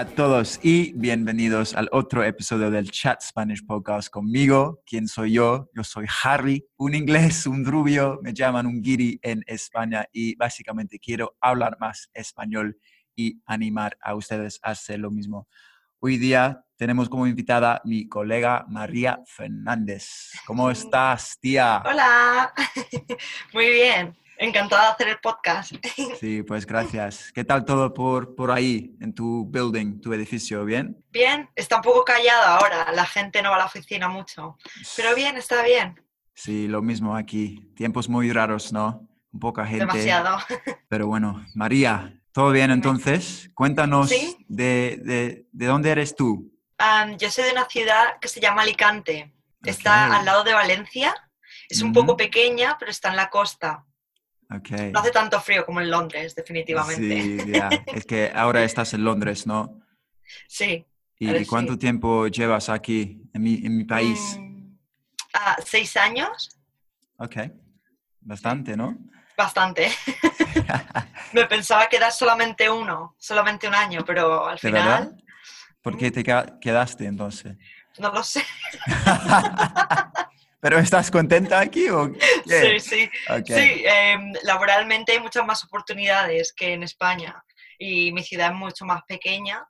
A todos y bienvenidos al otro episodio del Chat Spanish Podcast conmigo. ¿Quién soy yo? Yo soy Harry, un inglés, un rubio, me llaman un guiri en España y básicamente quiero hablar más español y animar a ustedes a hacer lo mismo. Hoy día tenemos como invitada mi colega María Fernández. ¿Cómo estás, tía? Hola, muy bien. Encantada de hacer el podcast. Sí, pues gracias. ¿Qué tal todo por, por ahí, en tu building, tu edificio? ¿Bien? Bien, está un poco callado ahora. La gente no va a la oficina mucho. Pero bien, está bien. Sí, lo mismo aquí. Tiempos muy raros, ¿no? Un poca gente. Demasiado. Pero bueno, María, ¿todo bien entonces? Cuéntanos Sí. de, de, de dónde eres tú. Yo soy de una ciudad que se llama Alicante. Está al lado de Valencia. Es un poco pequeña, pero está en la costa. No hace tanto frío como en Londres, definitivamente. Sí. Es que ahora estás en Londres, ¿no? Sí. ¿Y sí. cuánto tiempo llevas aquí, en mi, en mi país? Mm, ah, ¿Seis años? Ok. Bastante, ¿no? Bastante. Me pensaba quedar solamente uno, solamente un año, pero al ¿De verdad? final ¿Por qué te ca- quedaste entonces? no lo sé. ¿Pero estás contenta aquí o qué? Sí, sí. Sí, em, laboralmente hay muchas más oportunidades que en España y mi ciudad es mucho más pequeña,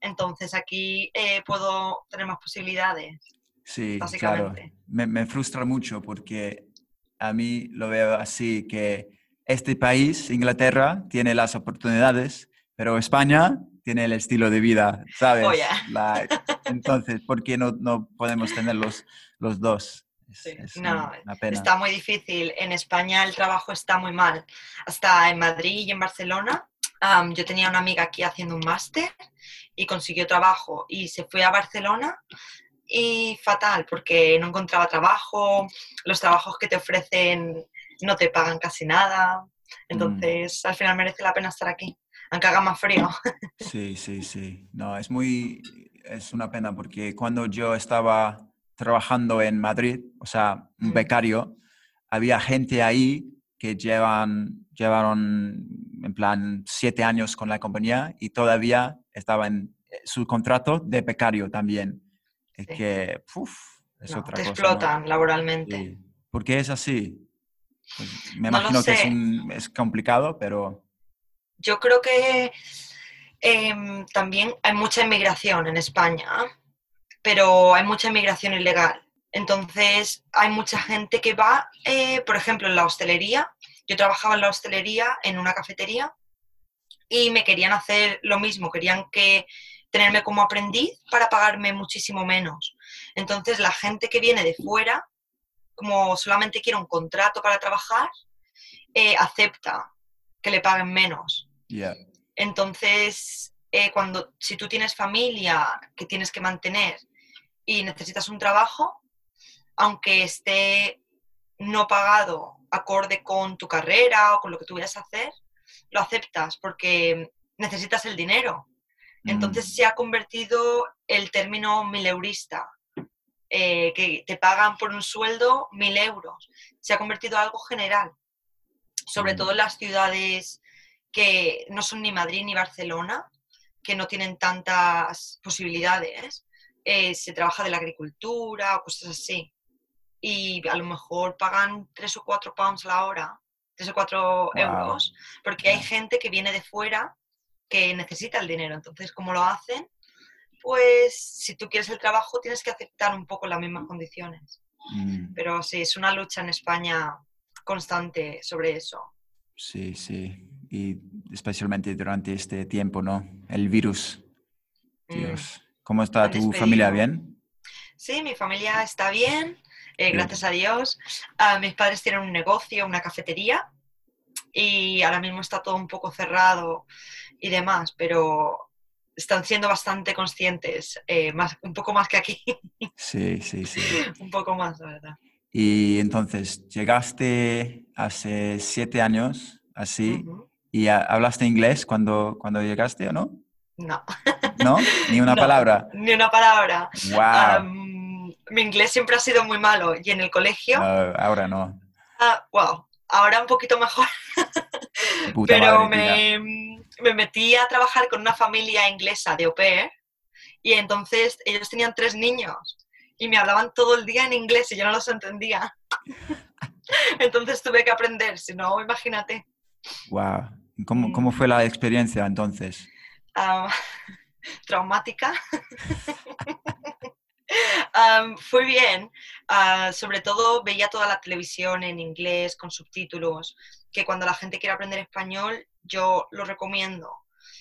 entonces aquí eh, puedo tener más posibilidades. Sí, claro. básicamente. Me, me frustra mucho porque a mí lo veo así que este país, Inglaterra, tiene las oportunidades, pero España tiene el estilo de vida, ¿sabes? Oh, yeah. La- entonces, ¿por qué no, no podemos tener los, los dos? Es, Sí, es no, una- una pena. Está muy difícil. En España el trabajo está muy mal. Hasta en Madrid y en Barcelona. yo tenía una amiga aquí haciendo un máster y consiguió trabajo y se fue a Barcelona y fatal porque no encontraba trabajo, los trabajos que te ofrecen no te pagan casi nada. Entonces al final merece la pena estar aquí, aunque haga más frío. Sí, sí, sí. No, es muy, es una pena porque cuando yo estaba trabajando en Madrid, o sea, un becario, había gente ahí que llevan, llevaron en plan siete años con la compañía y todavía estaba en eh, su contrato de becario también. Es Sí. que, es No, otra te cosa. ¿no? explotan laboralmente. Sí. ¿Por qué es así? Pues me No imagino que es, un- es complicado, pero Yo creo que em, también hay mucha inmigración en España, pero hay mucha inmigración ilegal. Entonces, hay mucha gente que va, eh, por ejemplo, en la hostelería. Yo trabajaba en la hostelería, en una cafetería, y me querían hacer lo mismo, querían que tenerme como aprendiz para pagarme muchísimo menos. Entonces, la gente que viene de fuera, como solamente quiere un contrato para trabajar, eh, acepta que le paguen menos. yeah. Entonces, eh, cuando, si tú tienes familia que tienes que mantener y necesitas un trabajo, aunque esté no pagado acorde con tu carrera o con lo que tú vayas a hacer, lo aceptas porque necesitas el dinero. Entonces Mm. se ha convertido el término mileurista, eh, que te pagan por un sueldo mil euros. Se ha convertido en algo general, sobre Mm. todo en las ciudades que no son ni Madrid ni Barcelona, que no tienen tantas posibilidades. Eh, se trabaja de la agricultura o cosas así. Y a lo mejor pagan tres o cuatro pounds la hora, tres o cuatro Wow. euros, porque hay gente que viene de fuera que necesita el dinero. Entonces, ¿cómo lo hacen? Pues si tú quieres el trabajo tienes que aceptar un poco las mismas condiciones. Mm. Pero sí, es una lucha en España constante sobre eso. Sí, sí. Y especialmente durante este tiempo, ¿no? El virus. Mm. ¿Cómo está tu despedido. familia? ¿Bien? Sí, mi familia está bien, eh, Bien. gracias a Dios. Ah, mis padres tienen un negocio, una cafetería, y ahora mismo está todo un poco cerrado y demás, pero están siendo bastante conscientes, eh, más, un poco más que aquí. Sí, sí, sí. un poco más, la verdad. Y entonces, llegaste hace siete años, así, y ha- hablaste inglés cuando, cuando llegaste o no? No, ¿No? Ni una No. palabra. ni una palabra. ¡Wow! Mi inglés siempre ha sido muy malo y en el colegio, Ah, ahora no. ah, wow, ahora un poquito mejor, puta pero madre, me, me metí a trabajar con una familia inglesa de au pair y entonces ellos tenían tres niños y me hablaban todo el día en inglés y yo no los entendía. Entonces tuve que aprender, si no, imagínate. Wow. ¿Y ¿Cómo, ¿Cómo fue la experiencia entonces? ah, traumática. Fue bien, ah, sobre todo veía toda la televisión en inglés con subtítulos, que cuando la gente quiere aprender español yo lo recomiendo.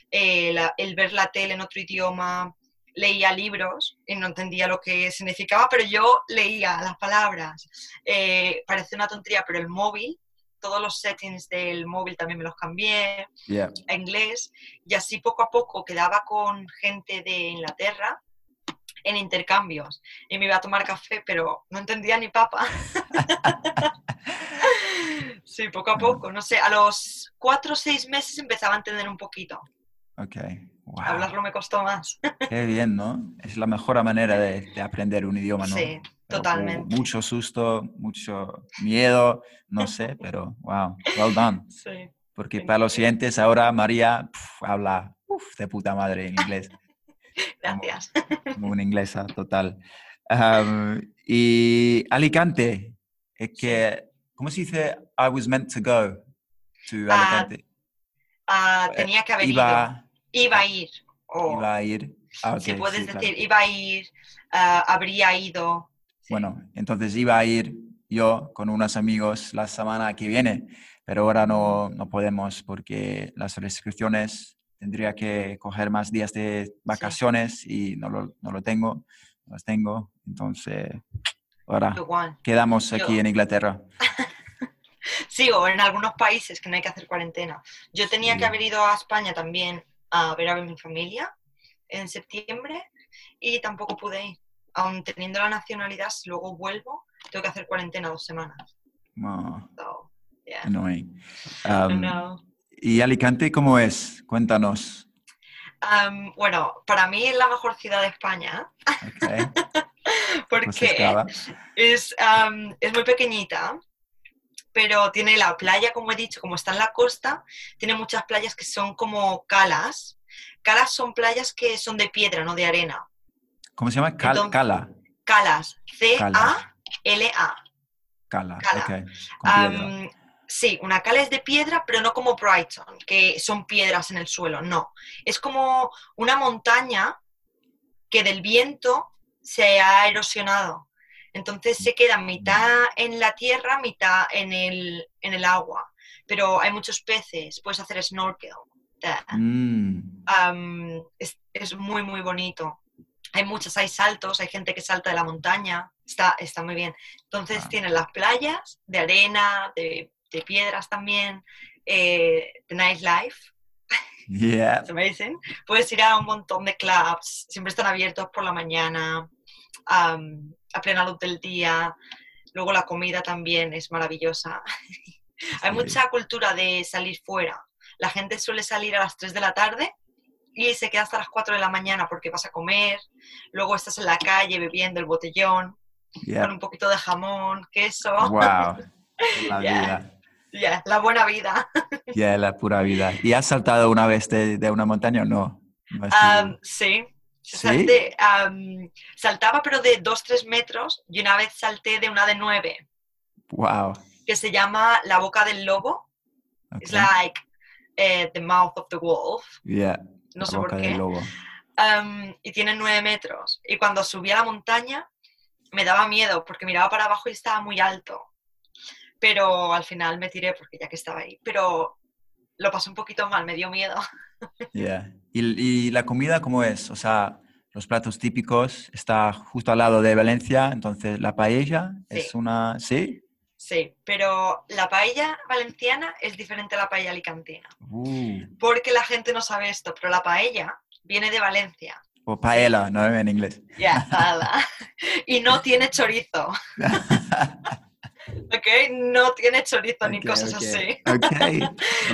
Eh, el ver la tele en otro idioma, leía libros y no entendía lo que significaba, pero yo leía las palabras. Eh, parece una tontería, pero el móvil, todos los settings del móvil también me los cambié Yeah. a inglés y así poco a poco quedaba con gente de Inglaterra en intercambios y me iba a tomar café, pero no entendía ni papa. sí, poco a poco, no sé, a los cuatro o seis meses empezaba a entender un poquito. Ok. Wow. Hablarlo me costó más. Qué bien, ¿no? Es la mejor manera de, de aprender un idioma, ¿no? Sí, Pero, totalmente. mucho susto, mucho miedo, no sé, pero wow, well done. Sí. Porque para los siguientes ahora María pf, habla uf, de puta madre en inglés, Gracias. como una inglesa total. Y Alicante, es que, ¿cómo se dice? I was meant to go to Ah, Alicante. Ah, Eh, tenía que haber ido. iba, Iba a ir. o iba a ir. Ah, si ok, puedes sí, claro. decir, iba a ir, ah, habría ido. Sí. Bueno, entonces iba a ir yo con unos amigos la semana que viene, pero ahora no, no podemos porque las restricciones tendría que coger más días de vacaciones y no lo, no lo tengo, no las tengo. Entonces, ahora quedamos aquí Yo- en Inglaterra. Sí, o en algunos países que no hay que hacer cuarentena. Yo tenía Sí. que haber ido a España también a ver a mi familia en septiembre y tampoco pude ir. Aún teniendo la nacionalidad, si luego vuelvo, tengo que hacer cuarentena dos semanas. Oh, So, yeah. annoying. Um, No. ¿Y Alicante cómo es? Cuéntanos. Um, bueno, para mí es la mejor ciudad de España Ok, no se porque escapa. es, am, es muy pequeñita, pero tiene la playa, como he dicho, como está en la costa, tiene muchas playas que son como calas. Calas son playas que son de piedra, no de arena. ¿Cómo se llama? Cal- Entonces- Cala. Calas, Cala. C-A-L-A. Sí, una cala es de piedra, pero no como Brighton, que son piedras en el suelo, no. Es como una montaña que del viento se ha erosionado. Entonces se queda mitad en la tierra, mitad en el, en el agua. Pero hay muchos peces, puedes hacer snorkel. Mm, es, es muy, muy bonito. Hay muchos, hay saltos, hay gente que salta de la montaña. Está, está muy bien. Entonces Ah. tienen las playas de arena, de, de piedras también, eh, The Nightlife, yeah. it's amazing. Puedes ir a un montón de clubs, siempre están abiertos por la mañana, a plena luz del día. Luego la comida también es maravillosa. Hay mucha cultura de salir fuera. La gente suele salir a las 3 de la tarde y se queda hasta las 4 de la mañana porque vas a comer. Luego estás en la calle bebiendo el botellón Yeah. con un poquito de jamón, queso. Wow. La Yeah. vida. Ya, la buena vida. Yeah, la pura vida. ¿Y has saltado una vez de, de una montaña o no? Sí. ¿Sí? Salté, am, saltaba pero de 2-3 metros y una vez salté de una de 9 Wow. que se llama La Boca del Lobo. ok. It's like eh, the mouth of the wolf. Yeah, No la sé por boca qué. del lobo. Am, y tiene 9 metros. Y cuando subí a la montaña me daba miedo porque miraba para abajo y estaba muy alto. Pero al final me tiré porque ya que estaba ahí. Pero lo pasé un poquito mal, me dio miedo. Yeah. ¿Y, y la comida cómo es? O sea, los platos típicos está justo al lado de Valencia, entonces la paella es Sí. una... ¿Sí? Sí, pero la paella valenciana es diferente a la paella alicantina. Uh, Porque la gente no sabe esto, pero la paella viene de Valencia. O paella, ¿no? En inglés. Ya, paella. Y no tiene chorizo. ¿Ok? No tiene chorizo ni cosas así. Ok,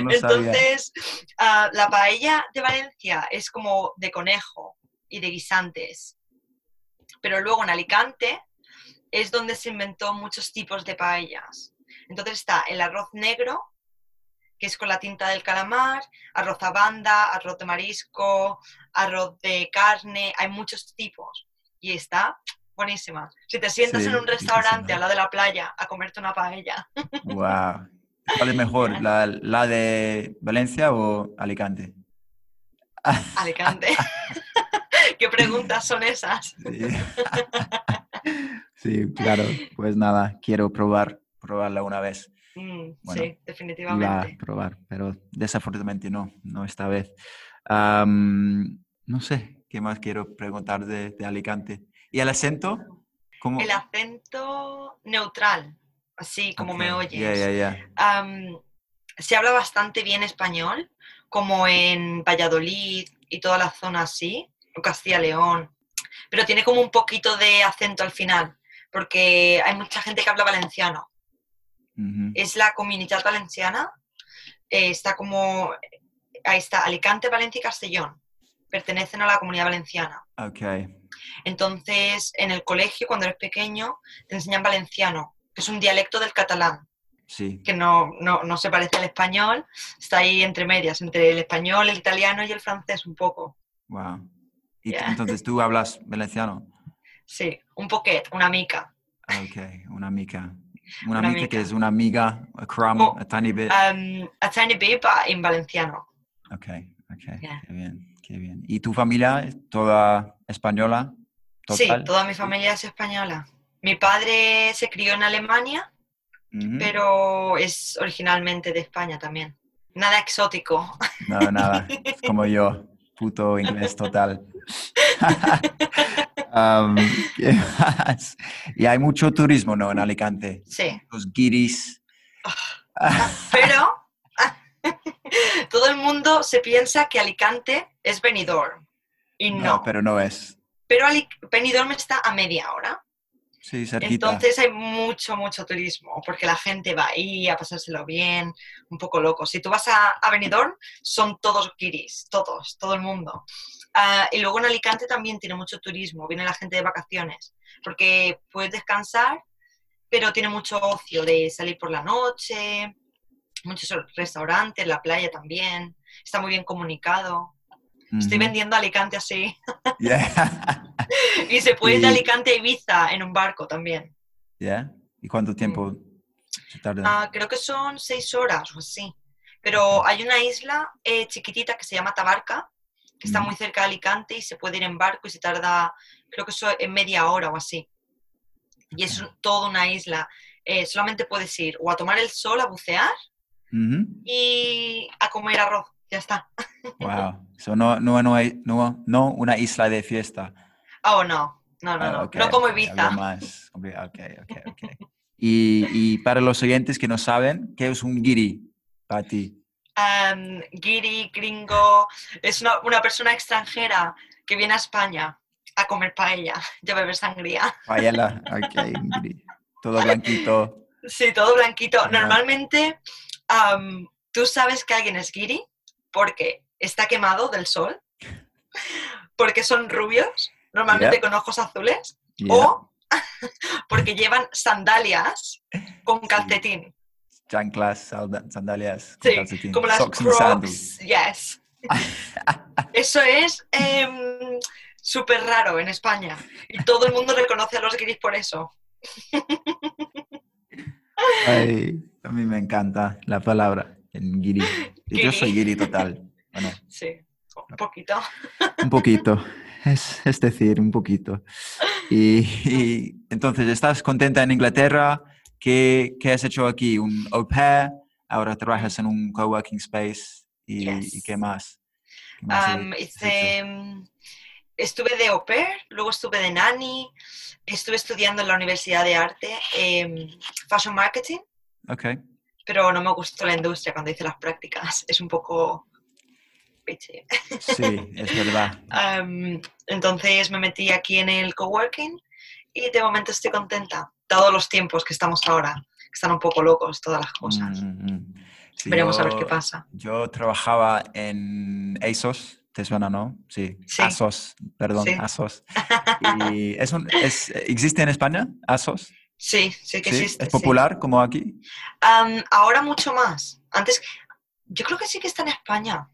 no lo sabía. Entonces, ah, la paella de Valencia es como de conejo y de guisantes. Pero luego en Alicante es donde se inventó muchos tipos de paellas. Entonces está el arroz negro, que es con la tinta del calamar, arroz a banda, arroz de marisco, arroz de carne, hay muchos tipos. Y está buenísima. Si te sientas Sí, en un restaurante al lado de la playa a comerte una paella, Wow. ¿Cuál es mejor? ¿La, la de Valencia o Alicante? Alicante. ¿Qué preguntas son esas? Sí. Sí, claro. Pues nada, quiero probar, probarla una vez. Mm, Bueno, sí, Iba a definitivamente. probar, pero desafortunadamente no, no esta vez. No sé, ¿qué más quiero preguntar de, de Alicante? ¿Y el acento? ¿Cómo? El acento neutral, así como me oyes. Am, se habla bastante bien español, como en Valladolid y toda la zona así, o Castilla-León, pero tiene como un poquito de acento al final, porque hay mucha gente que habla valenciano. Es la comunidad valenciana, eh, está como, ahí está, Alicante, Valencia y Castellón, pertenecen a la comunidad valenciana. Ok, Entonces, en el colegio, cuando eres pequeño, te enseñan valenciano, que es un dialecto del catalán, sí. que no, no, no se parece al español, está ahí entre medias, entre el español, el italiano y el francés un poco. Wow. ¿Y entonces tú hablas valenciano? Sí, un poquet, una mica. Ok, una amiga. Una, Una amiga que es una amiga, a crumb, Oh, a tiny bit. Um, a tiny bit, but en valenciano. Ok, ok, qué bien, qué bien. ¿Y tu familia es toda española? Sí, toda mi familia es española. Mi padre se crió en Alemania, pero es originalmente de España también. Nada exótico. No, nada, como yo, puto inglés total. Am, ¿qué más? Y hay mucho turismo, ¿no? En Alicante. Sí, Los guiris. pero todo el mundo se piensa que Alicante es Benidorm. Y no. no, pero no es. Pero Ali- Benidorm está a media hora. Sí, cerquita. Entonces hay mucho, mucho turismo, porque la gente va ahí a pasárselo bien, un poco loco. Si tú vas a, a Benidorm, son todos guiris, todos, todo el mundo. Ah, y luego en Alicante también tiene mucho turismo, viene la gente de vacaciones, porque puedes descansar, pero tiene mucho ocio de salir por la noche, muchos restaurantes, la playa también, está muy bien comunicado. Estoy vendiendo Alicante así. Yeah. Y se puede ir de Alicante a Ibiza en un barco también. Yeah. ¿Y cuánto tiempo se tarda? Mm. Ah, creo que son seis horas o así. Pero hay una isla eh, chiquitita que se llama Tabarca, que está Mm. muy cerca de Alicante y se puede ir en barco y se tarda, creo que eso en media hora o así. Y es toda una isla. Eh, solamente puedes ir o a tomar el sol, a bucear Y a comer arroz. Ya está. Wow. So, no, no, no, hay- no, no una isla de fiesta. Oh, no. No, no, Ah, no. no como Ibiza. más. Ok, ok, ok. Y, y para los oyentes que no saben, ¿qué es un guiri para ti? um, guiri, gringo, es una, una persona extranjera que viene a España a comer paella y a beber sangría. Paella. Ok. Todo blanquito. Sí, todo blanquito. Normalmente, tú sabes que alguien es guiri porque está quemado del sol, porque son rubios, normalmente Yeah. con ojos azules, Yeah. o porque llevan sandalias con calcetín. Chanclas, sandalias, con Sí, calcetín. como las Socks. Crocs. Yes. Eso es em, súper raro en España. Y todo el mundo reconoce a los guiris por eso. Ay, a mí me encanta la palabra, en guiri. Y yo soy guiri total. Bueno, Sí, un poquito. un poquito. Es, es decir, un poquito. Y, y entonces, ¿estás contenta en Inglaterra? ¿Qué, qué has hecho aquí? ¿Un au pair? Ahora trabajas en un coworking space. ¿Y, Yes. y qué más? Em, estuve de au pair, luego estuve de nanny, estuve estudiando en la Universidad de Arte em, Fashion Marketing, Ok. pero no me gustó la industria cuando hice las prácticas. Es un poco. Sí, es verdad. Entonces me metí aquí en el coworking y de momento estoy contenta. Todos los tiempos que estamos ahora, que están un poco locos todas las cosas. Mm, mm, mm. Sí, Veremos a ver qué pasa. Yo trabajaba en ASOS, ¿te suena, no? Sí, Sí. ASOS, perdón, Sí. ASOS. Y es un, es, ¿Existe en España ASOS? Sí, sí que ¿Sí? existe. ¿Es sí. popular como aquí? Ahora mucho más. Antes, yo creo que sí que está en España.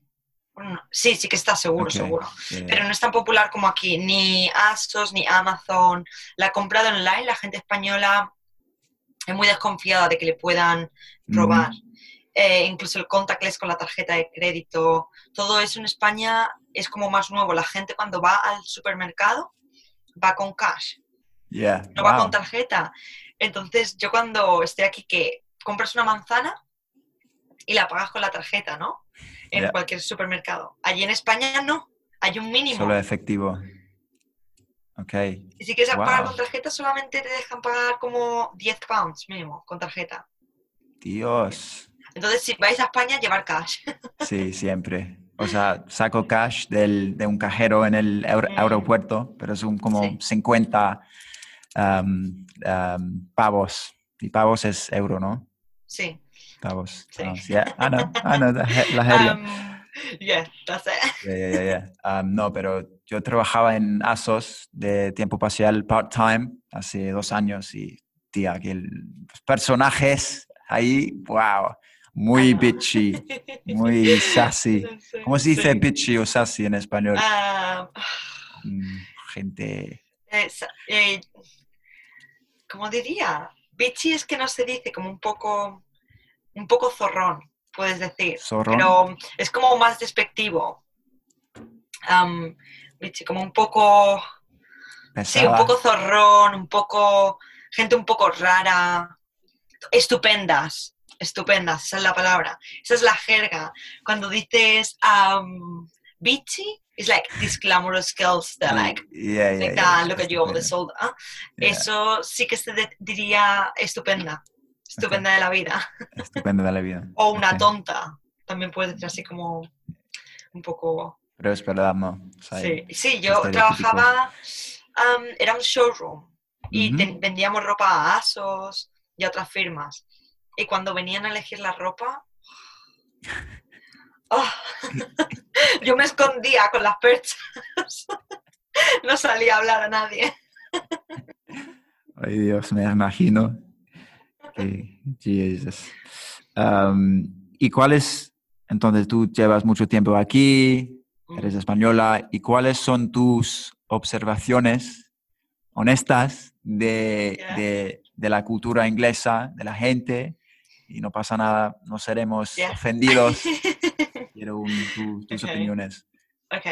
Bueno, sí, sí que está seguro, seguro. yeah. Pero no es tan popular como aquí, ni ASOS, ni Amazon. La he comprado online, la gente española es muy desconfiada de que le puedan robar. Mm, Eh, incluso el contactless con la tarjeta de crédito. Todo eso en España es como más nuevo. La gente cuando va al supermercado va con cash, yeah, no va wow. con tarjeta. Entonces yo cuando estoy aquí que compras una manzana y la pagas con la tarjeta, ¿no? En Yeah. cualquier supermercado. Allí en España no, hay un mínimo. Solo efectivo. Ok, Y si quieres pagar Wow. con tarjeta solamente te dejan pagar como 10 pounds mínimo con tarjeta. Dios. Entonces si vais a España llevar cash. Sí, siempre. O sea, saco cash del, de un cajero en el aer- Mm. aeropuerto, pero son como Sí. 50 um, um, pavos. Y pavos es euro, ¿no? sí. Pavos. Sí. yeah. I know, I la. Um, yeah, that's it. Yeah, yeah, yeah, yeah. No, pero yo trabajaba en ASOS de tiempo parcial part-time hace dos años y, tía, que el- los personajes ahí, wow, muy know. bitchy, muy sassy. ¿Cómo se dice sí. bitchy o sassy en español? Ah, Mm, gente. eh, eh, ¿Cómo diría? Bitchy es que no se dice como un poco, un poco zorrón, puedes decir. Zorrón. Pero es como más despectivo. Am, bitchy, como un poco, sí, un poco zorrón, un poco, gente un poco rara. Estupendas, estupendas, esa es la palabra. Esa es la jerga. Cuando dices um, bitchy, it's like these glamorous girls that like Yeah, yeah, like yeah, look at you over the shoulder. Eso sí que se diría estupenda, estupenda de la vida. Estupendo de la vida. O una tonta, también puede ser así como un poco... Pero es verdad, ¿no? O sea, Sí, sí yo trabajaba, am, era un showroom y vendíamos ropa a ASOS y a otras firmas. Y cuando venían a elegir la ropa, ¡oh! yo me escondía con las perchas. no salía a hablar a nadie. Ay, Dios, me imagino. Jesus. Um, ¿Y cuáles, entonces tú llevas mucho tiempo aquí, eres española, ¿y cuáles son tus observaciones honestas de, Yeah. de- de la cultura inglesa, de la gente? Y no pasa nada, no seremos Yeah. ofendidos. Quiero un- tu- tus opiniones. Ok.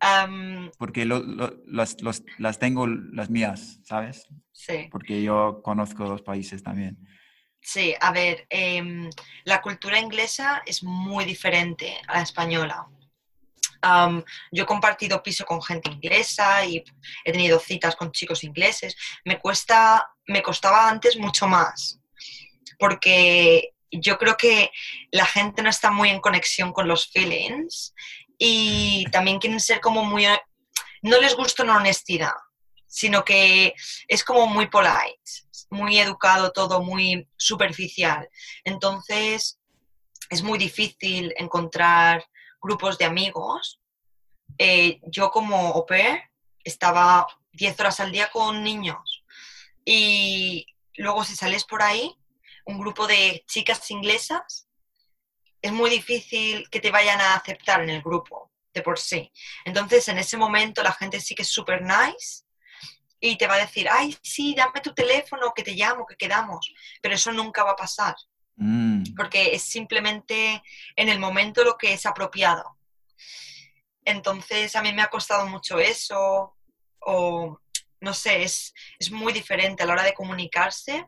am, Porque lo- lo- las, los- las tengo las mías, ¿sabes? sí, Porque yo conozco dos países también. sí, a ver, em, la cultura inglesa es muy diferente a la española. Am, yo he compartido piso con gente inglesa y he tenido citas con chicos ingleses. Me cuesta, me costaba antes mucho más, porque yo creo que la gente no está muy en conexión con los feelings y también quieren ser como muy, no les gusta una honestidad, sino que es como muy polite, muy educado todo, muy superficial. Entonces es muy difícil encontrar grupos de amigos. Eh, yo como au pair estaba 10 horas al día con niños y luego si sales por ahí, un grupo de chicas inglesas, es muy difícil que te vayan a aceptar en el grupo de por sí. Entonces en ese momento la gente sí que es súper nice y te va a decir, ay, sí, dame tu teléfono, que te llamo, que quedamos, pero eso nunca va a pasar Mm, porque es simplemente en el momento lo que es apropiado. Entonces a mí me ha costado mucho eso, o no sé, es, es muy diferente a la hora de comunicarse.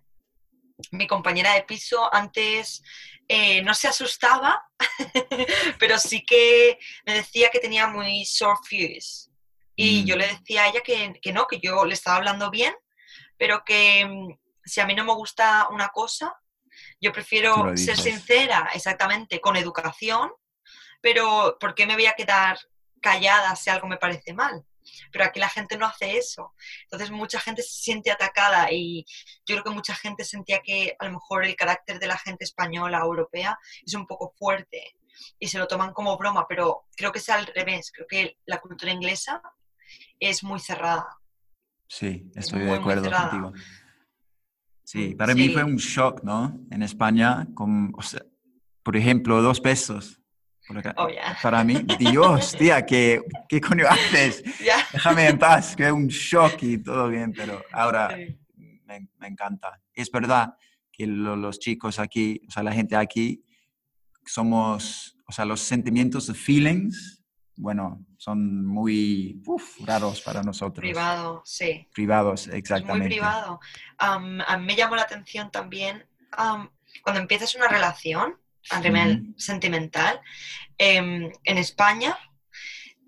Mi compañera de piso antes eh, no se asustaba, pero sí que me decía que tenía muy sore fuse. Y Mm. yo le decía a ella que, que no, que yo le estaba hablando bien, pero que mm, si a mí no me gusta una cosa, yo prefiero ser sincera, exactamente, con educación, pero ¿por qué me voy a quedar callada si algo me parece mal? Pero aquí la gente no hace eso. Entonces mucha gente se siente atacada y yo creo que mucha gente sentía que a lo mejor el carácter de la gente española o europea es un poco fuerte y se lo toman como broma, pero creo que es al revés. Creo que la cultura inglesa es muy cerrada. Sí, estoy de acuerdo contigo. Sí, para mí fue un shock, ¿no? En España, con, por ejemplo, dos pesos. Oh, para mí, Dios, tía, ¿qué, qué coño haces? Déjame en paz, que es un shock y todo bien, pero ahora me, me, encanta. Es verdad que los chicos aquí, o sea, la gente aquí, somos, o sea, los sentimientos, the feelings, bueno, son muy raros para nosotros. Privados, sí. Privados, exactamente. muy privado. a mí me llamó la atención también cuando empiezas una relación a nivel sentimental, em, en España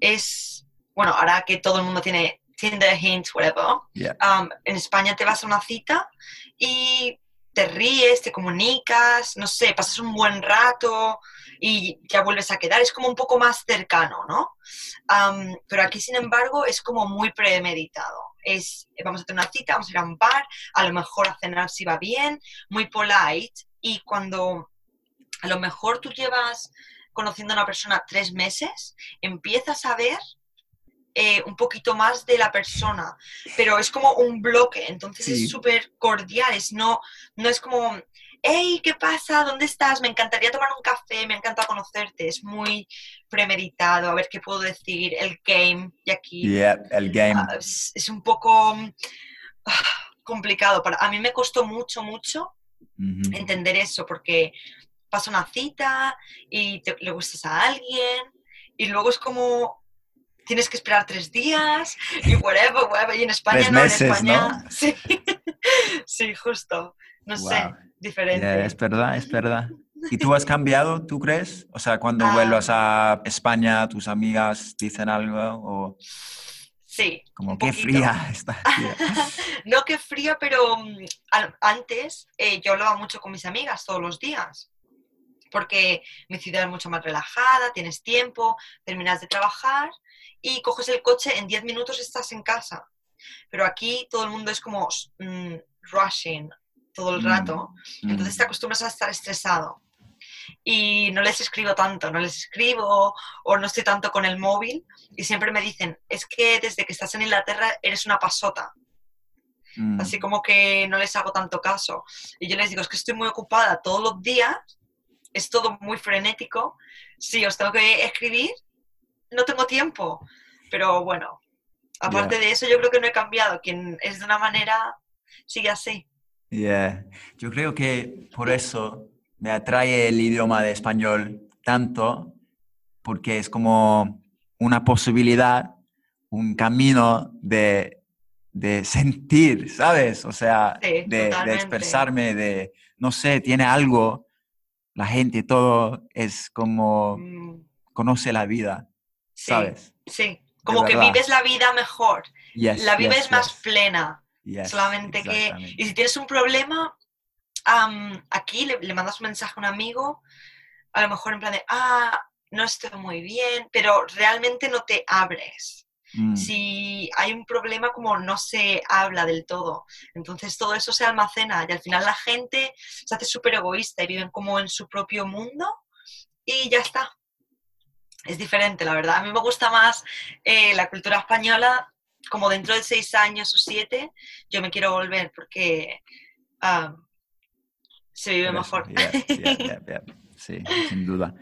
es, bueno, ahora que todo el mundo tiene Tinder, Hints, whatever, en España te vas a una cita y te ríes, te comunicas, no sé, pasas un buen rato y ya vuelves a quedar, es como un poco más cercano, ¿no? pero aquí, sin embargo, es como muy premeditado. Es, vamos a tener una cita, vamos a ir a un bar, a lo mejor a cenar si va bien, muy polite, y cuando a lo mejor tú llevas conociendo a una persona tres meses, empiezas a ver eh, un poquito más de la persona, pero es como un bloque, entonces es súper cordial, es no, no es como, hey, ¿qué pasa? ¿Dónde estás? Me encantaría tomar un café, me encanta conocerte, es muy premeditado, a ver qué puedo decir, el game, y aquí el game. Ah, es, un poco ah, complicado, para, a mí me costó mucho, mucho entender eso, porque pasa una cita y le gustas a alguien y luego es como tienes que esperar tres días y whatever, whatever. Y en España no, en España. Sí. sí, justo. No sé, diferente. es verdad, es verdad. ¿Y tú has cambiado, tú crees? O sea, cuando vuelvas a ah. España, tus amigas dicen algo o... Sí. Como qué fría está. no qué fría, pero mm, antes eh, yo hablaba mucho con mis amigas todos los días porque mi ciudad es mucho más relajada, tienes tiempo, terminas de trabajar y coges el coche, en 10 minutos estás en casa. Pero aquí todo el mundo es como mm, rushing todo el mm, rato, mm. entonces te acostumbras a estar estresado. Y no les escribo tanto, no les escribo o no estoy tanto con el móvil y siempre me dicen, es que desde que estás en Inglaterra eres una pasota. Así como que no les hago tanto caso. Y yo les digo, es que estoy muy ocupada todos los días es todo muy frenético. Si os tengo que escribir, no tengo tiempo. Pero bueno, aparte de eso, yo creo que no he cambiado. Quien es de una manera, sigue así. Yeah. Yo creo que por eso me atrae el idioma de español tanto, porque es como una posibilidad, un camino de, sentir, ¿sabes? O sea, de, de, expresarme, de, no sé, tiene algo la gente, todo es como mm. conoce la vida, ¿sabes? Sí, como que vives la vida mejor, la vives más plena. Solamente que, y si tienes un problema, aquí le, mandas un mensaje a un amigo, a lo mejor en plan de, ah, no estoy muy bien, pero realmente no te abres. Mm. Si hay un problema como no se habla del todo, entonces todo eso se almacena y al final la gente se hace súper egoísta y viven como en su propio mundo y ya está. Es diferente, la verdad. A mí me gusta más eh, la cultura española, como dentro de seis años o siete, yo me quiero volver porque ah, se vive mejor. sí, sin duda.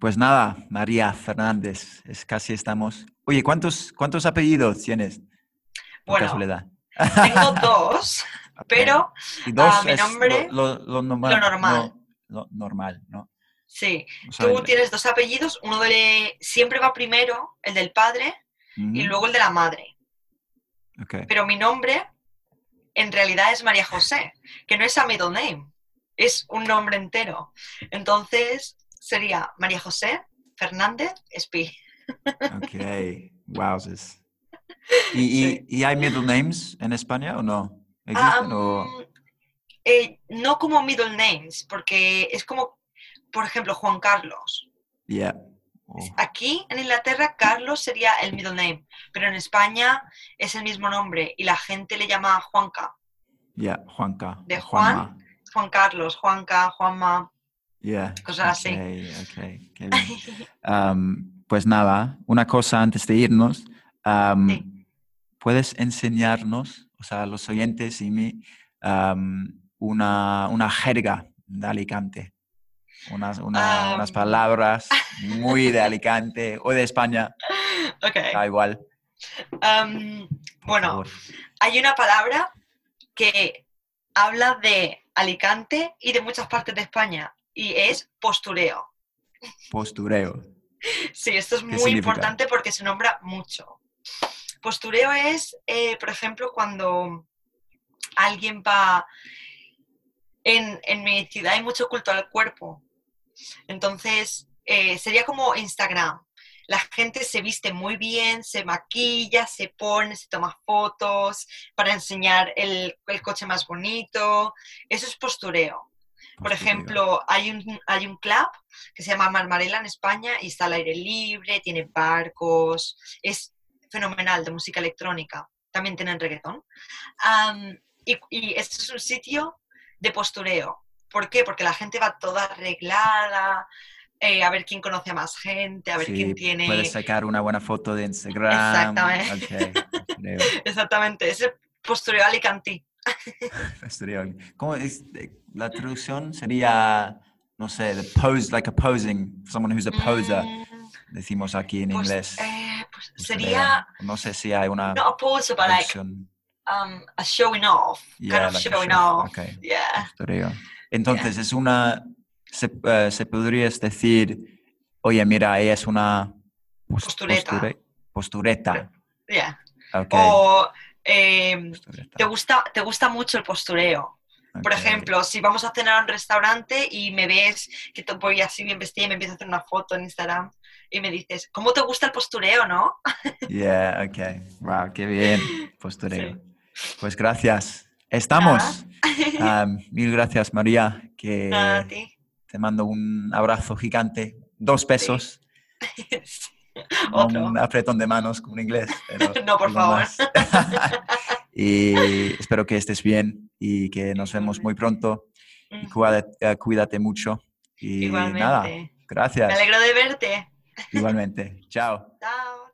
Pues nada, María Fernández, es casi estamos. Oye, ¿cuántos, cuántos apellidos tienes? Por casualidad. Tengo dos, pero ah, mi nombre. Lo, normal. Lo normal, ¿no? Sí. Tú tienes dos apellidos, uno de. Siempre va primero, el del padre, y luego el de la madre. Okay. Pero mi nombre, en realidad, es María José, que no es a middle name, es un nombre entero. Entonces, sería María José Fernández Espi. Ok, wow. ¿Y, ¿Y, hay middle names en España o no? Um, eh, no como middle names, porque es como, por ejemplo, Juan Carlos. Yeah. Oh, Aquí en Inglaterra, Carlos sería el middle name, pero en España es el mismo nombre y la gente le llama Juanca. yeah, Juanca. De o Juanma. Juan Carlos, Juanca, Juanma. Yeah. cosas así. ok, ok, qué bien. Pues nada, una cosa antes de irnos. Sí. ¿Puedes enseñarnos, o sea, a los oyentes y mí, am, una, una jerga de Alicante? Unas, una- unas palabras muy de Alicante o de España, Ok. da igual. Bueno, favor. hay una palabra que habla de Alicante y de muchas partes de España y es postureo. Postureo. Sí, esto es ¿Qué muy significa? importante porque se nombra mucho. Postureo es, eh, por ejemplo, cuando alguien va... En, en mi ciudad hay mucho culto al cuerpo. Entonces, eh, sería como Instagram. La gente se viste muy bien, se maquilla, se pone, se toma fotos para enseñar el, el coche más bonito. Eso es postureo. Por ejemplo, hay un, hay un club que se llama Marmarela en España y está al aire libre, tiene barcos, es fenomenal de música electrónica, también tienen reggaetón. Am, y, y este es un sitio de postureo. ¿Por qué? Porque la gente va toda arreglada, eh, a ver quién conoce a más gente, a ver Sí, quién tiene... Puedes sacar una buena foto de Instagram. Exactamente. Ok, postureo. Exactamente, ese postureo alicantí. ¿Cómo es? La traducción sería, no sé, the pose, like a posing, someone who's a poser, Mm, decimos aquí en pues, inglés. eh, pues sería, No sé si hay una not a poser, but like um, a showing off, Yeah, kind of like showing show. off. Ok, Yeah. postureo. Entonces, es una, se, eh, se podrías decir, oye, mira, ella es una pos- Postureta. posture- postureta. Yeah. Ok, O em, te, gusta, te gusta mucho el postureo. Por ejemplo, si vamos a cenar a un restaurante y me ves que te voy así bien vestida y me empiezas a hacer una foto en Instagram y me dices, ¿cómo te gusta el postureo, no? Yeah, ok. Wow, qué bien. Postureo. Pues gracias. Estamos. Am, mil gracias, María, que Nada, te mando un abrazo gigante. Dos besos. Otro. un apretón de manos como en inglés. pero No, por favor. Y espero que estés bien y que nos vemos muy pronto. Y cuídate, eh, cuídate mucho. Y Igualmente. nada, Me gracias. alegro de verte. Igualmente. Chao. Chao.